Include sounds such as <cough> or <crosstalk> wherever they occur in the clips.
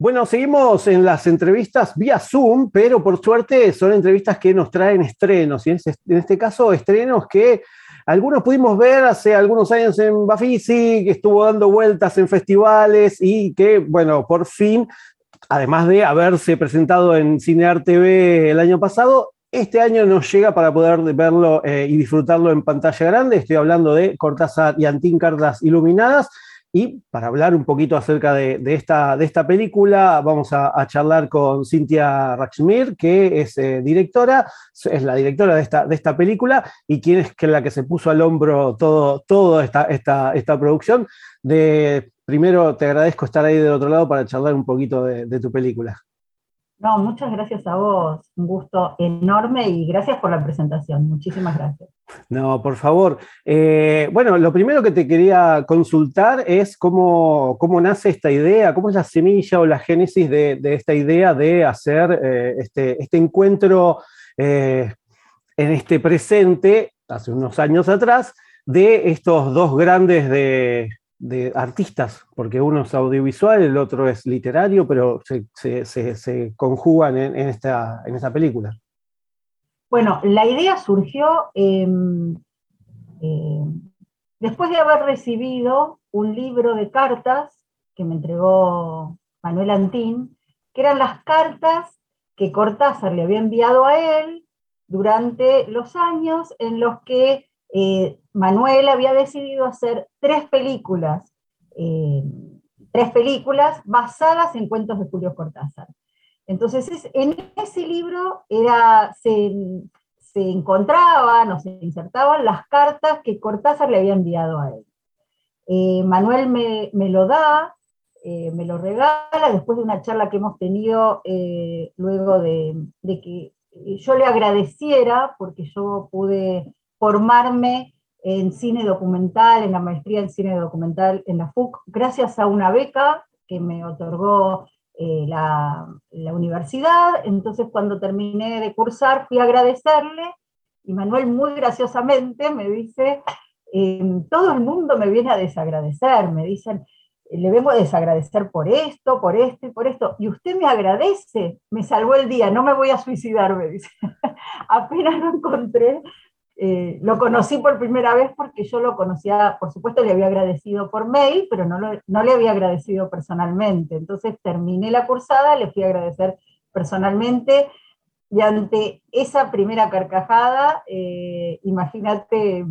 Bueno, seguimos en las entrevistas vía Zoom, pero por suerte son entrevistas que nos traen estrenos, y en este, caso estrenos que algunos pudimos ver hace algunos años en Bafisi, que estuvo dando vueltas en festivales y que, bueno, por fin, además de haberse presentado en Cinear TV el año pasado, este año nos llega para poder verlo eh, y disfrutarlo en pantalla grande. Estoy hablando de Cortázar y Antín Cartas Iluminadas. Y para hablar un poquito acerca de, esta, de esta, película, vamos a, charlar con Cintia Rachmir, que es eh, directora, es la directora de esta, de esta película y quien es la que se puso al hombro todo, toda esta, esta, esta, producción. De, primero, te agradezco estar ahí del otro lado para charlar un poquito de tu película. No, muchas gracias a vos, un gusto enorme y gracias por la presentación, muchísimas gracias. No, por favor. Eh, bueno, lo primero que te quería consultar es cómo, cómo, nace esta idea, cómo es la semilla o la génesis de, esta idea de hacer eh, este, este, encuentro eh, en este presente, hace unos años atrás, de estos dos grandes de, de artistas, porque uno es audiovisual, el otro es literario, pero se, conjugan en, esta, en película. Bueno, la idea surgió em, em, después de haber recibido un libro de cartas que me entregó Manuel Antín, que eran las cartas que Cortázar le había enviado a él durante los años en los que eh, Manuel había decidido hacer tres películas, eh, tres películas basadas en cuentos de Julio Cortázar. Entonces, en ese libro se, encontraban o se insertaban las cartas que Cortázar le había enviado a él. Eh, Manuel me, lo da, me lo regala después de una charla que hemos tenido luego de, que yo le agradeciera porque yo pude formarme en cine documental, en la maestría en cine documental en la FUC, gracias a una beca que me otorgó eh, la, universidad. Entonces, cuando terminé de cursar, fui a agradecerle y Manuel muy graciosamente me dice, em, todo el mundo me viene a desagradecer, me dicen, le vengo a desagradecer por esto, por esto y por esto, y usted me agradece, me salvó el día, no me voy a suicidar, me dice. <laughs> Apenas lo encontré, eh, lo conocí por primera vez porque yo lo conocía, por supuesto le había agradecido por mail, pero no, no le había agradecido personalmente. Entonces terminé la cursada, le fui a agradecer personalmente y ante esa primera carcajada, eh, imagínate,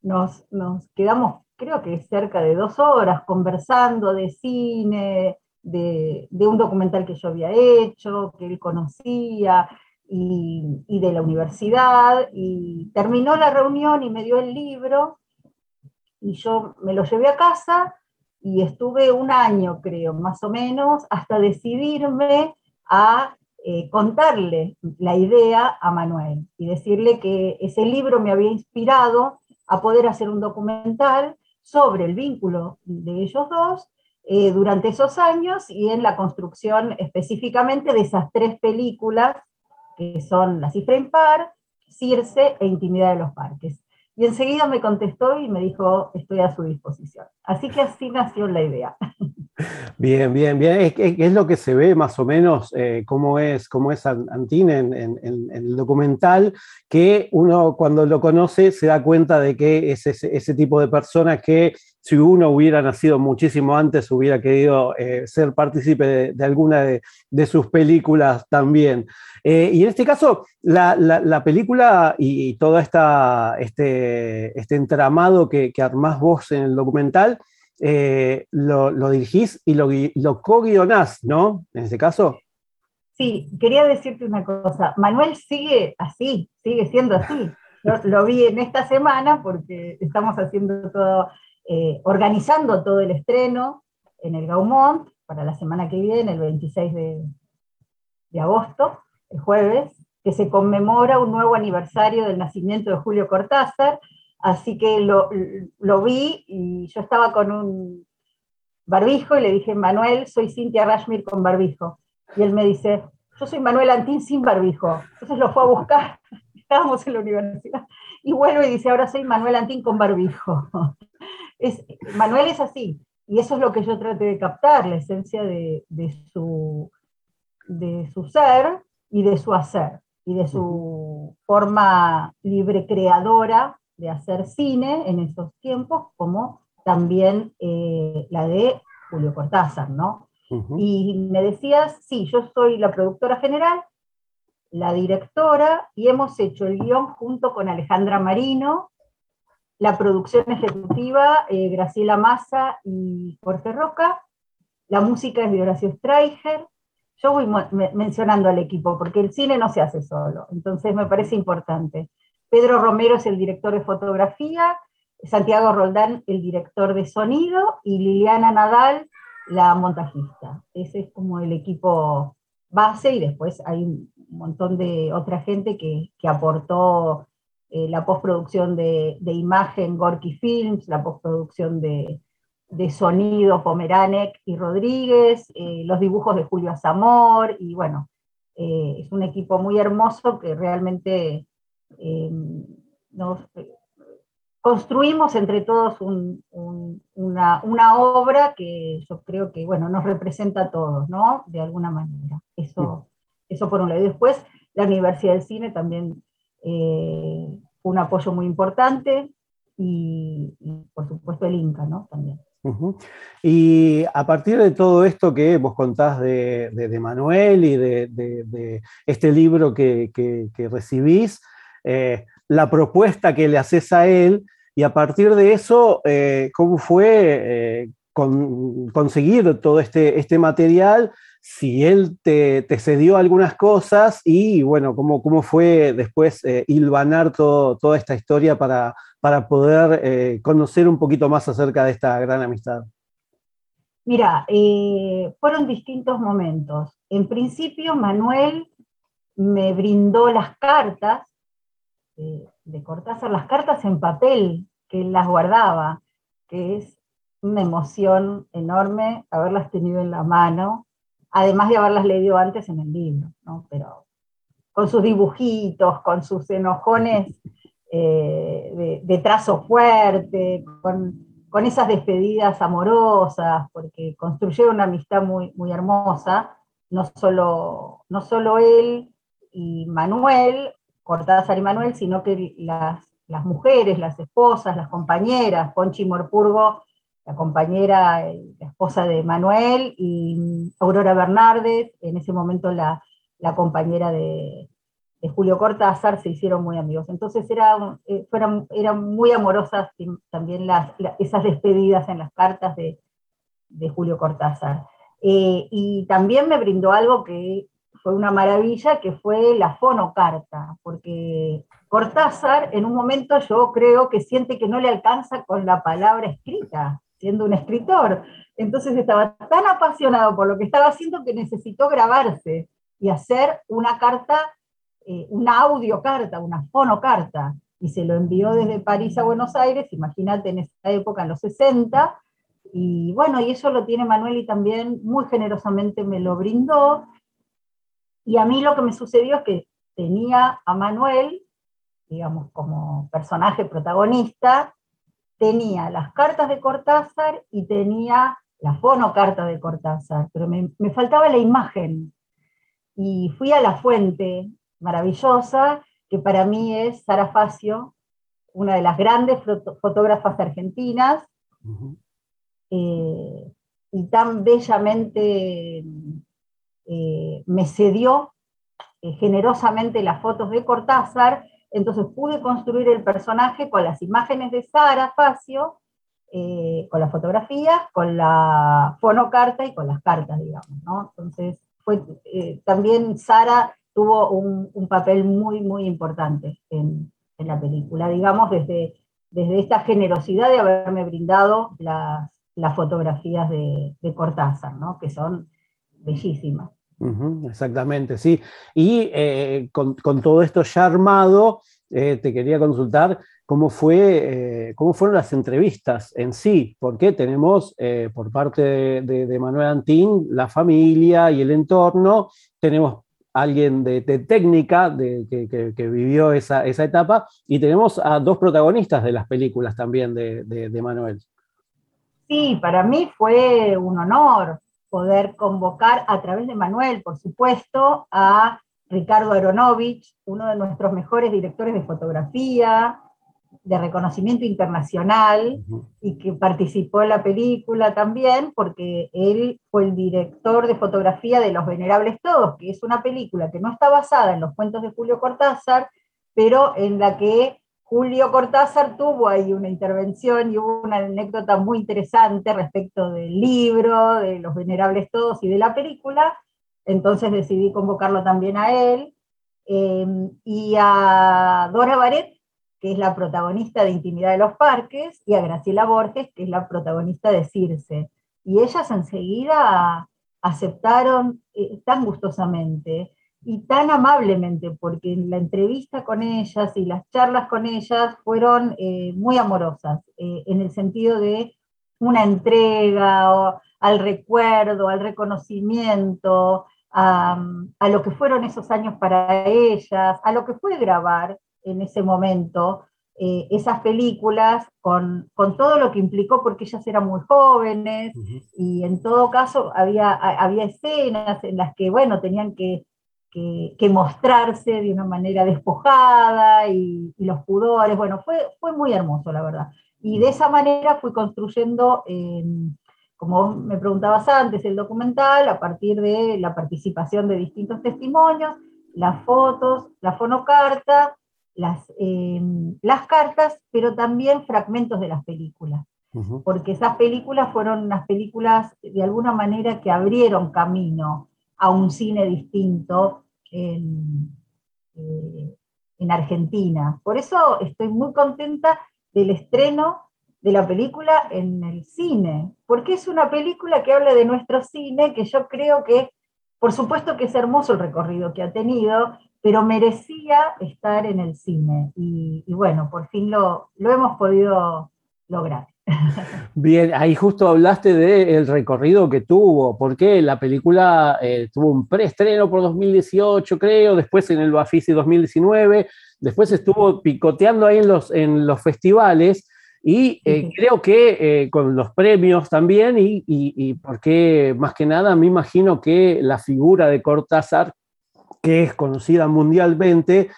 nos, nos, quedamos creo que cerca de dos horas conversando de cine, de, de un documental que yo había hecho, que él conocía, y, de la universidad, y terminó la reunión y me dio el libro, y yo me lo llevé a casa y estuve un año, creo, más o menos, hasta decidirme a eh, contarle la idea a Manuel y decirle que ese libro me había inspirado a poder hacer un documental sobre el vínculo de ellos dos eh, durante esos años y en la construcción específicamente de esas tres películas que son la cifra impar, Circe e Intimidad de los Parques. Y enseguida me contestó y me dijo, estoy a su disposición. Así que así nació la idea. <laughs> Bien, bien, bien. Es, lo que se ve más o menos eh, cómo es, cómo es Antín en, el documental, que uno cuando lo conoce se da cuenta de que es ese, tipo de persona que si uno hubiera nacido muchísimo antes hubiera querido eh, ser partícipe de, alguna de, sus películas también. Eh, y en este caso, la, película y, todo este, este entramado que, que armás vos en el documental, eh, lo, dirigís y lo, lo co-guionás, ¿no? En este caso. Sí, quería decirte una cosa. Manuel sigue así, sigue siendo así. lo vi en esta semana porque estamos haciendo todo, eh, organizando todo el estreno en el Gaumont para la semana que viene, el 26 de, agosto, el jueves, que se conmemora un nuevo aniversario del nacimiento de Julio Cortázar, así que lo, lo vi y yo estaba con un barbijo y le dije, Manuel, soy Cintia Rashmir con barbijo. Y él me dice, yo soy Manuel Antín sin barbijo. Entonces lo fue a buscar, <laughs> estábamos en la universidad, y vuelve y dice, ahora soy Manuel Antín con barbijo. Es, Manuel es así, y eso es lo que yo traté de captar, la esencia de, su, de su ser y de su hacer, y de su forma libre creadora de hacer cine en esos tiempos, como también eh, la de Julio Cortázar, ¿no? Y me decías, sí, yo soy la productora general, la directora, y hemos hecho el guion junto con Alejandra Marino, la producción ejecutiva, eh, Graciela Massa y Jorge Roca, la música es de Horacio Streicher. Yo voy mencionando al equipo, porque el cine no se hace solo, entonces me parece importante. Pedro Romero es el director de fotografía, Santiago Roldán el director de sonido y Liliana Nadal la montajista. Ese es como el equipo base y después hay un montón de otra gente que, aportó eh, la postproducción de, imagen Gorky Films, la postproducción de, sonido Pomeranek y Rodríguez, eh, los dibujos de Julio Azamor, y bueno, eh, es un equipo muy hermoso que realmente nos, construimos entre todos una, obra que yo creo que bueno, nos representa a todos, ¿no? De alguna manera. Eso, eso por un lado. Y después, la Universidad del Cine también eh, un apoyo muy importante y, por supuesto el Inca, ¿no? También. Y a partir de todo esto que vos contás de, Manuel y de, este libro que, recibís, eh, la propuesta que le haces a él, y a partir de eso, eh, ¿cómo fue eh, conseguir todo este, este material? Si él te, cedió algunas cosas y bueno, cómo, cómo fue después eh, hilvanar toda esta historia para, para poder conocer un poquito más acerca de esta gran amistad. Mira, fueron distintos momentos. En principio, Manuel me brindó las cartas de Cortázar, las cartas en papel, que él las guardaba, que es una emoción enorme haberlas tenido en la mano, además de haberlas leído antes en el libro, ¿no? pero con sus dibujitos, con sus enojones eh, de, trazo fuerte, con, con, esas despedidas amorosas, porque construyeron una amistad muy, muy hermosa, no solo, no solo él y Manuel, Cortázar y Manuel, sino que las, las mujeres, las esposas, las compañeras, Conchi Morpurgo, la compañera, la esposa de Manuel, y Aurora Bernardes, en ese momento la, compañera de, Julio Cortázar, se hicieron muy amigos. Entonces era, eh, eran muy amorosas también las, esas despedidas en las cartas de, Julio Cortázar. Eh, y también me brindó algo que fue una maravilla, que fue la fonocarta, porque Cortázar en un momento yo creo que siente que no le alcanza con la palabra escrita, siendo un escritor. Entonces estaba tan apasionado por lo que estaba haciendo que necesitó grabarse y hacer una carta, eh, una audiocarta, una fonocarta, y se lo envió desde París a Buenos Aires, imagínate en esa época, en los 60, y bueno, y eso lo tiene Manuel y también muy generosamente me lo brindó, y a mí lo que me sucedió es que tenía a Manuel, digamos, como personaje protagonista, tenía las cartas de Cortázar y tenía la fonocarta de Cortázar, pero me, faltaba la imagen. Y fui a la fuente maravillosa, que para mí es Sara Facio, una de las grandes fotógrafas argentinas, eh, y tan bellamente eh, me cedió eh, generosamente las fotos de Cortázar, entonces pude construir el personaje con las imágenes de Sara Facio, eh, con las fotografías, con la fonocarta y con las cartas, digamos. Entonces, fue, también Sara tuvo un, papel muy, muy importante en, la película, digamos, desde, desde esta generosidad de haberme brindado las, fotografías de, de Cortázar, ¿no? que son exactamente, sí. Y eh, con, todo esto ya armado, eh, te quería consultar cómo, fue, cómo fueron las entrevistas en sí, porque tenemos por parte de, Manuel Antín la familia y el entorno, tenemos alguien de, técnica de, que, vivió esa, etapa, y tenemos a dos protagonistas de las películas también de, Manuel. Sí, para mí fue un honor poder convocar a través de Manuel, por supuesto, a Ricardo Aronovich, uno de nuestros mejores directores de fotografía, de reconocimiento internacional y que participó en la película también, porque él fue el director de fotografía de Los Venerables Todos, que es una película que no está basada en los cuentos de Julio Cortázar, pero en la que Julio Cortázar tuvo ahí una intervención y hubo una anécdota muy interesante respecto del libro, de Los Venerables Todos y de la película, entonces decidí convocarlo también a él. Eh, y a Dora Baret, que es la protagonista de Intimidad de los Parques, y a Graciela Borges, que es la protagonista de Circe. Y ellas enseguida aceptaron eh, tan gustosamente y tan amablemente, porque la entrevista con ellas y las charlas con ellas fueron eh, muy amorosas, eh, en el sentido de una entrega al recuerdo, al reconocimiento, a, lo que fueron esos años para ellas, a lo que fue grabar en ese momento eh, esas películas con, todo lo que implicó porque ellas eran muy jóvenes y en todo caso había, había escenas en las que, bueno, tenían que, mostrarse de una manera despojada y, los pudores, bueno, fue, fue muy hermoso, la verdad. Y de esa manera fui construyendo, como me preguntabas antes, el documental a partir de la participación de distintos testimonios, las fotos, la fonocarta, las, em, las cartas, pero también fragmentos de las películas. Porque esas películas fueron unas películas de alguna manera que abrieron camino a un cine distinto en, eh, en Argentina. Por eso estoy muy contenta del estreno de la película en el cine, porque es una película que habla de nuestro cine, que yo creo que, por supuesto que es hermoso el recorrido que ha tenido, pero merecía estar en el cine. Y, bueno, por fin lo, lo hemos podido lograr. <laughs> Bien, ahí justo hablaste del recorrido que tuvo, porque la película eh, tuvo un preestreno por 2018, creo, después en el Bafisi 2019, después estuvo picoteando ahí en los, en los festivales, y eh, creo que eh, con los premios también, y, y, y, porque más que nada me imagino que la figura de Cortázar que es conocida mundialmente.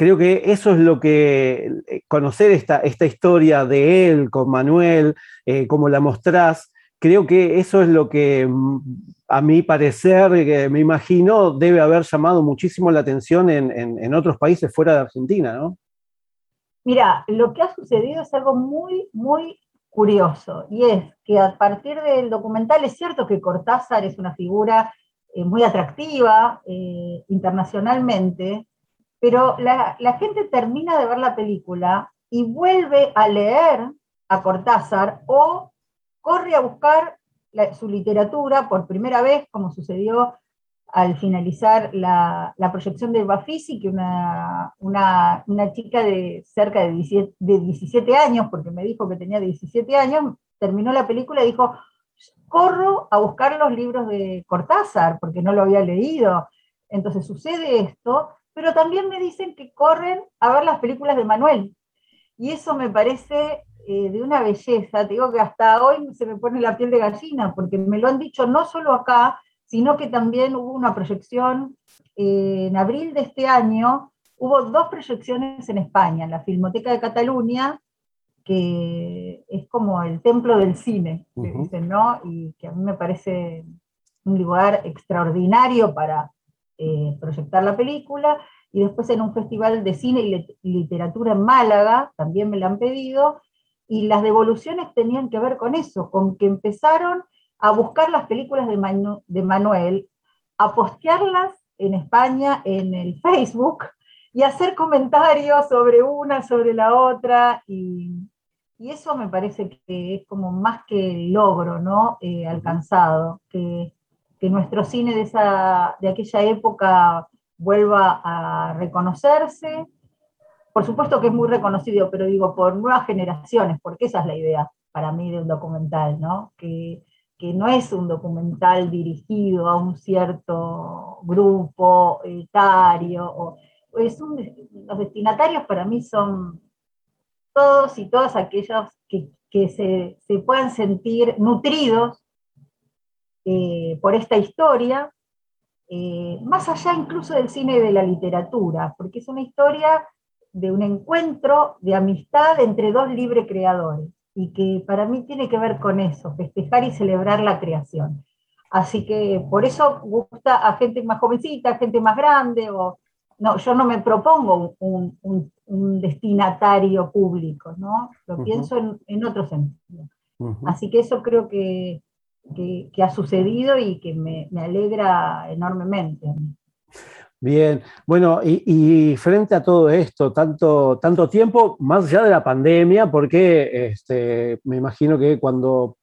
Creo que eso es lo que, eh, conocer esta, esta historia de él con Manuel, eh, como la mostrás, creo que eso es lo que mm, a mi parecer, que me imagino, debe haber llamado muchísimo la atención en, otros países fuera de Argentina, ¿no? Mira, lo que ha sucedido es algo muy, muy curioso, y es que a partir del documental es cierto que Cortázar es una figura eh, muy atractiva eh, internacionalmente, pero la, gente termina de ver la película y vuelve a leer a Cortázar o corre a buscar su literatura por primera vez, como sucedió al finalizar la, proyección de Bafisi, que una, una, chica de cerca de 17, de 17 años, porque me dijo que tenía 17 años, terminó la película y dijo, corro a buscar los libros de Cortázar, porque no lo había leído. Entonces sucede esto, pero también me dicen que corren a ver las películas de Manuel. Y eso me parece eh, de una belleza. Te digo que hasta hoy se me pone la piel de gallina, porque me lo han dicho no solo acá, sino que también hubo una proyección eh, en abril de este año. Hubo dos proyecciones en España, en la Filmoteca de Cataluña que es como el templo del cine, dicen, ¿no? Y que a mí me parece un lugar extraordinario para eh, proyectar la película. Y después en un festival de cine y literatura en Málaga, también me la han pedido, y las devoluciones tenían que ver con eso, con que empezaron a buscar las películas de, de Manuel, a postearlas en España en el Facebook y hacer comentarios sobre una, sobre la otra, y, eso me parece que es como más que el logro ¿no? Eh, alcanzado, que, que nuestro cine de, esa, de aquella época vuelva a reconocerse. Por supuesto que es muy reconocido, pero digo, por nuevas generaciones, porque esa es la idea para mí de un documental, ¿no? Que, que no es un documental dirigido a un cierto grupo etario, o, es un, los destinatarios para mí son todos y todas aquellos que, que se, se, puedan sentir nutridos eh, por esta historia, eh, más allá incluso del cine y de la literatura, porque es una historia de un encuentro de amistad entre dos libres creadores, y que para mí tiene que ver con eso, festejar y celebrar la creación. Así que por eso gusta a gente más jovencita, a gente más grande, o no, yo no me propongo un, un, destinatario público, ¿no? Lo pienso en, en, otro sentido. Así que eso creo que, que, que, ha sucedido y que me, me alegra enormemente. Bien, bueno, y, y, frente a todo esto, tanto, tanto tiempo, más allá de la pandemia, porque este, me imagino que cuando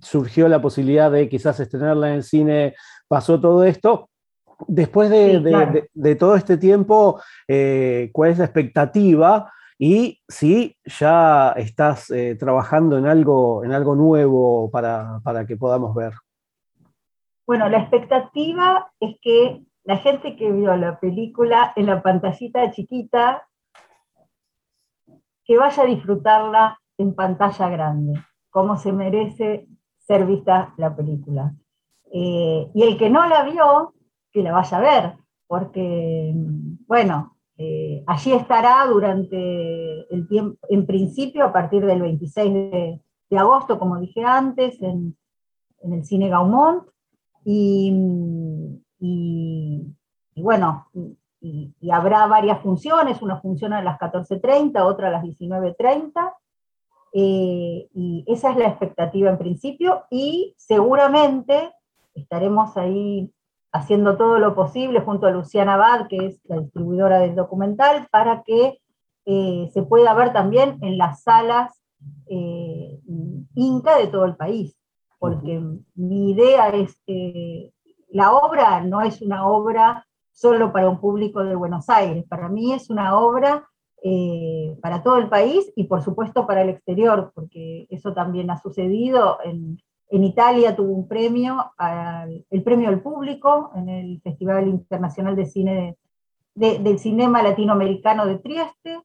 surgió la posibilidad de quizás estrenarla en cine, pasó todo esto, Después de, sí, claro. de, de, todo este tiempo, eh, ¿cuál es la expectativa? Y si ya estás eh, trabajando en algo, en algo nuevo para, para, que podamos ver. Bueno, la expectativa es que la gente que vio la película en la pantallita chiquita, que vaya a disfrutarla en pantalla grande, como se merece ser vista la película. Eh, y el que no la vio, que la vaya a ver, porque, bueno, eh, allí estará durante el tiempo, en principio a partir del 26 de, agosto, como dije antes, en, el Cine Gaumont, y, y, bueno, y, habrá varias funciones, una función a las 14.30, otra a las 19.30, eh, y esa es la expectativa en principio, y seguramente estaremos ahí haciendo todo lo posible junto a Luciana Abad, que es la distribuidora del documental, para que eh, se pueda ver también en las salas eh, Inca de todo el país, porque mi idea es que la obra no es una obra solo para un público de Buenos Aires, para mí es una obra eh, para todo el país y por supuesto para el exterior, porque eso también ha sucedido en, en Italia tuvo un premio, al, el premio al público en el Festival Internacional de Cine de, de, del Cinema Latinoamericano de Trieste.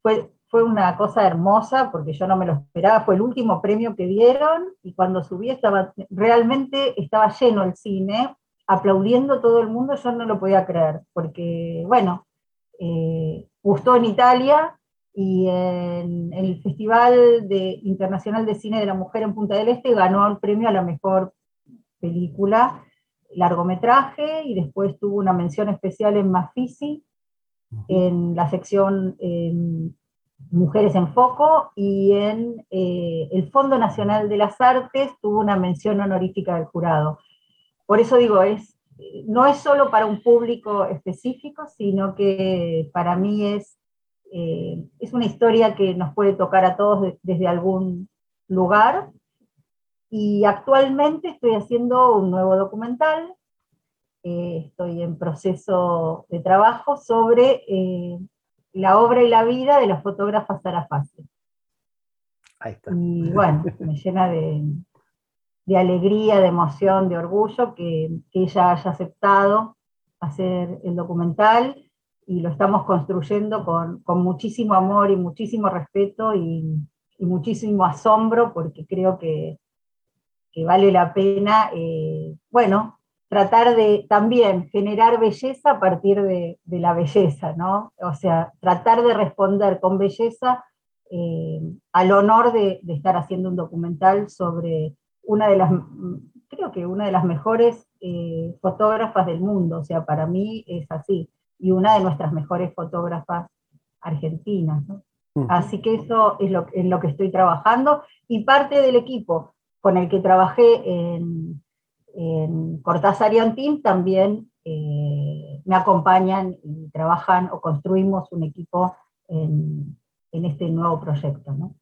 Fue, fue una cosa hermosa porque yo no me lo esperaba, fue el último premio que dieron y cuando subí estaba realmente estaba lleno el cine, aplaudiendo todo el mundo, yo no lo podía creer, porque bueno, eh, gustó en Italia, y en, el Festival de, Internacional de Cine de la Mujer en Punta del Este ganó el premio a la mejor película, largometraje, y después tuvo una mención especial en Mafisi, en la sección eh, Mujeres en Foco, y en eh, el Fondo Nacional de las Artes tuvo una mención honorífica del jurado. Por eso digo, es, no es solo para un público específico, sino que para mí es eh, es una historia que nos puede tocar a todos de, desde algún lugar. Y actualmente estoy haciendo un nuevo documental, eh, estoy en proceso de trabajo sobre eh, la obra y la vida de la fotógrafa Sara Fase. Ahí está. Y bueno, me llena de, de, alegría, de emoción, de orgullo que, que ella haya aceptado hacer el documental y lo estamos construyendo con, con muchísimo amor y muchísimo respeto y, muchísimo asombro, porque creo que, que vale la pena, eh, bueno, tratar de también generar belleza a partir de, de, la belleza, ¿no? O sea, tratar de responder con belleza eh, al honor de, de, estar haciendo un documental sobre una de las, creo que una de las mejores eh, fotógrafas del mundo, o sea, para mí es así y una de nuestras mejores fotógrafas argentinas. Así que eso es lo, que estoy trabajando y parte del equipo con el que trabajé en, en Cortázar y Antín también eh, me acompañan y trabajan o construimos un equipo en, en este nuevo proyecto. ¿no?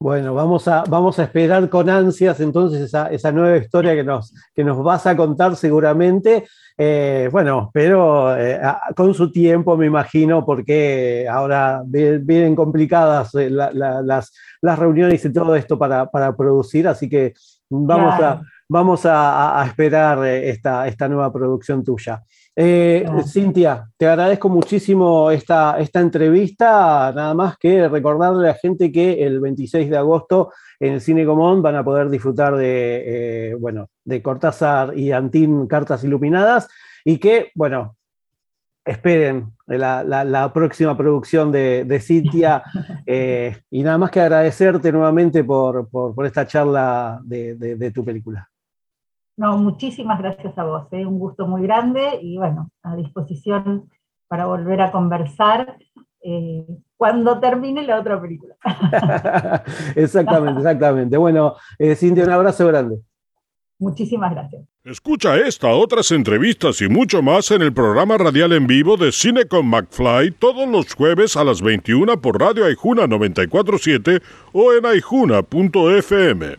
Bueno, vamos a, vamos a esperar con ansias entonces esa, nueva historia que nos, que nos vas a contar seguramente. Eh, bueno, pero eh, con su tiempo me imagino, porque ahora vienen complicadas eh, las, reuniones y todo esto para, producir, así que vamos, a, vamos a, esperar esta, esta nueva producción tuya. Eh, Cintia, te agradezco muchísimo esta, esta entrevista. Nada más que recordarle a la gente que el 26 de agosto en el Cine Común van a poder disfrutar de, eh, bueno, de Cortázar y Antín Cartas Iluminadas y que, bueno, esperen la, próxima producción de, Cintia. <laughs> Eh, y nada más que agradecerte nuevamente por, esta charla de tu película. No, muchísimas gracias a vos, ¿eh? un gusto muy grande y bueno, a disposición para volver a conversar eh, cuando termine la otra película. <laughs> exactamente, exactamente. Bueno, eh, Cintia, un abrazo grande. Muchísimas gracias. Escucha esta, otras entrevistas y mucho más en el programa radial en vivo de Cine con McFly todos los jueves a las 21 por Radio Aijuna 947 o en aijuna.fm.